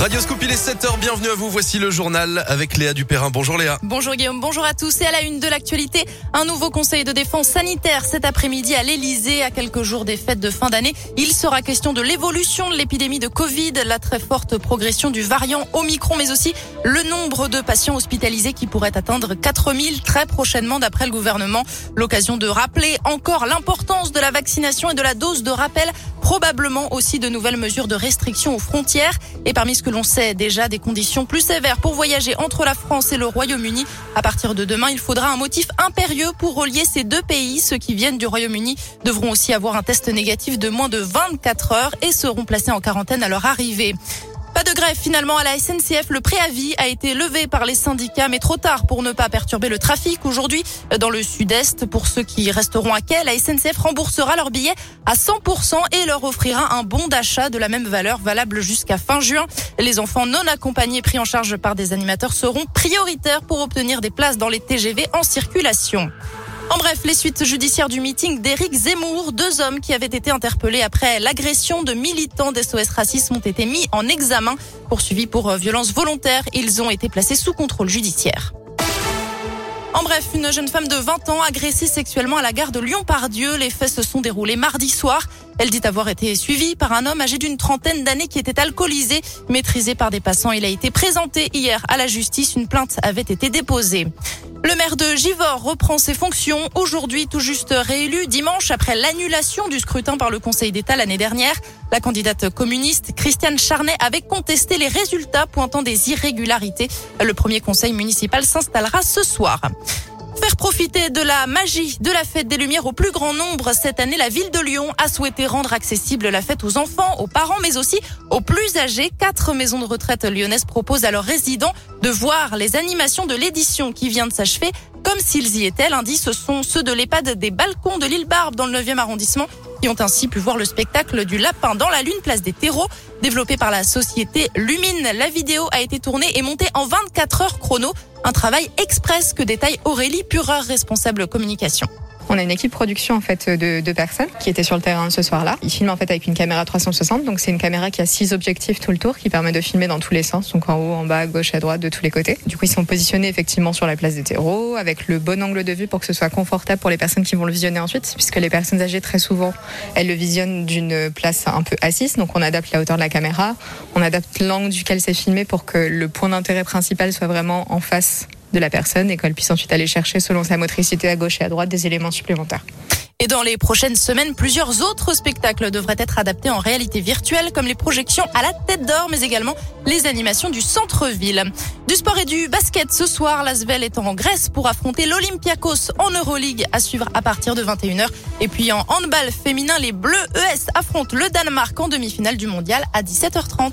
Radioscope, il est 7h, bienvenue à vous. Voici le journal avec Léa Dupérin. Bonjour Léa. Bonjour Guillaume, bonjour à tous. Et à la une de l'actualité, un nouveau conseil de défense sanitaire cet après-midi à l'Elysée, à quelques jours des fêtes de fin d'année. Il sera question de l'évolution de l'épidémie de Covid, la très forte progression du variant Omicron, mais aussi le nombre de patients hospitalisés qui pourrait atteindre 4000 très prochainement d'après le gouvernement. L'occasion de rappeler encore l'importance de la vaccination et de la dose de rappel probablement aussi de nouvelles mesures de restriction aux frontières. Et parmi ce que l'on sait déjà, des conditions plus sévères pour voyager entre la France et le Royaume-Uni. À partir de demain, il faudra un motif impérieux pour relier ces deux pays. Ceux qui viennent du Royaume-Uni devront aussi avoir un test négatif de moins de 24 heures et seront placés en quarantaine à leur arrivée. Pas de grève finalement à la SNCF. Le préavis a été levé par les syndicats, mais trop tard pour ne pas perturber le trafic. Aujourd'hui, dans le sud-est, pour ceux qui resteront à quai, la SNCF remboursera leurs billets à 100% et leur offrira un bon d'achat de la même valeur valable jusqu'à fin juin. Les enfants non accompagnés pris en charge par des animateurs seront prioritaires pour obtenir des places dans les TGV en circulation. En bref, les suites judiciaires du meeting d'Éric Zemmour, deux hommes qui avaient été interpellés après l'agression de militants d'SOS Racisme ont été mis en examen. Poursuivis pour violence volontaire, ils ont été placés sous contrôle judiciaire. En bref, une jeune femme de 20 ans agressée sexuellement à la gare de Lyon-Pardieu. Les faits se sont déroulés mardi soir. Elle dit avoir été suivie par un homme âgé d'une trentaine d'années qui était alcoolisé, maîtrisé par des passants. Il a été présenté hier à la justice. Une plainte avait été déposée. Le maire de Givors reprend ses fonctions aujourd'hui tout juste réélu dimanche après l'annulation du scrutin par le Conseil d'État l'année dernière. La candidate communiste Christiane Charnet avait contesté les résultats pointant des irrégularités. Le premier conseil municipal s'installera ce soir. Profiter de la magie de la fête des Lumières au plus grand nombre. Cette année, la ville de Lyon a souhaité rendre accessible la fête aux enfants, aux parents, mais aussi aux plus âgés. Quatre maisons de retraite lyonnaises proposent à leurs résidents de voir les animations de l'édition qui vient de s'achever comme s'ils y étaient. Lundi, ce sont ceux de l'EHPAD des balcons de l'île Barbe dans le 9e arrondissement qui ont ainsi pu voir le spectacle du lapin dans la lune, place des terreaux, développé par la société Lumine. La vidéo a été tournée et montée en 24 heures chrono. Un travail express que détaille Aurélie Pureur, responsable communication. On a une équipe production en fait de deux personnes qui étaient sur le terrain ce soir-là. Ils filment en fait avec une caméra 360, donc c'est une caméra qui a six objectifs tout le tour, qui permet de filmer dans tous les sens, donc en haut, en bas, à gauche, à droite, de tous les côtés. Du coup, ils sont positionnés effectivement sur la place des terreaux, avec le bon angle de vue pour que ce soit confortable pour les personnes qui vont le visionner ensuite, puisque les personnes âgées très souvent, elles le visionnent d'une place un peu assise, donc on adapte la hauteur de la caméra, on adapte l'angle duquel c'est filmé pour que le point d'intérêt principal soit vraiment en face de la personne et qu'elle puisse ensuite aller chercher selon sa motricité à gauche et à droite des éléments supplémentaires. Et dans les prochaines semaines, plusieurs autres spectacles devraient être adaptés en réalité virtuelle, comme les projections à la tête d'or, mais également les animations du centre-ville. Du sport et du basket ce soir, l'Asvel est en Grèce pour affronter l'Olympiakos en Euroleague à suivre à partir de 21h. Et puis en handball féminin, les Bleus ES affrontent le Danemark en demi-finale du mondial à 17h30.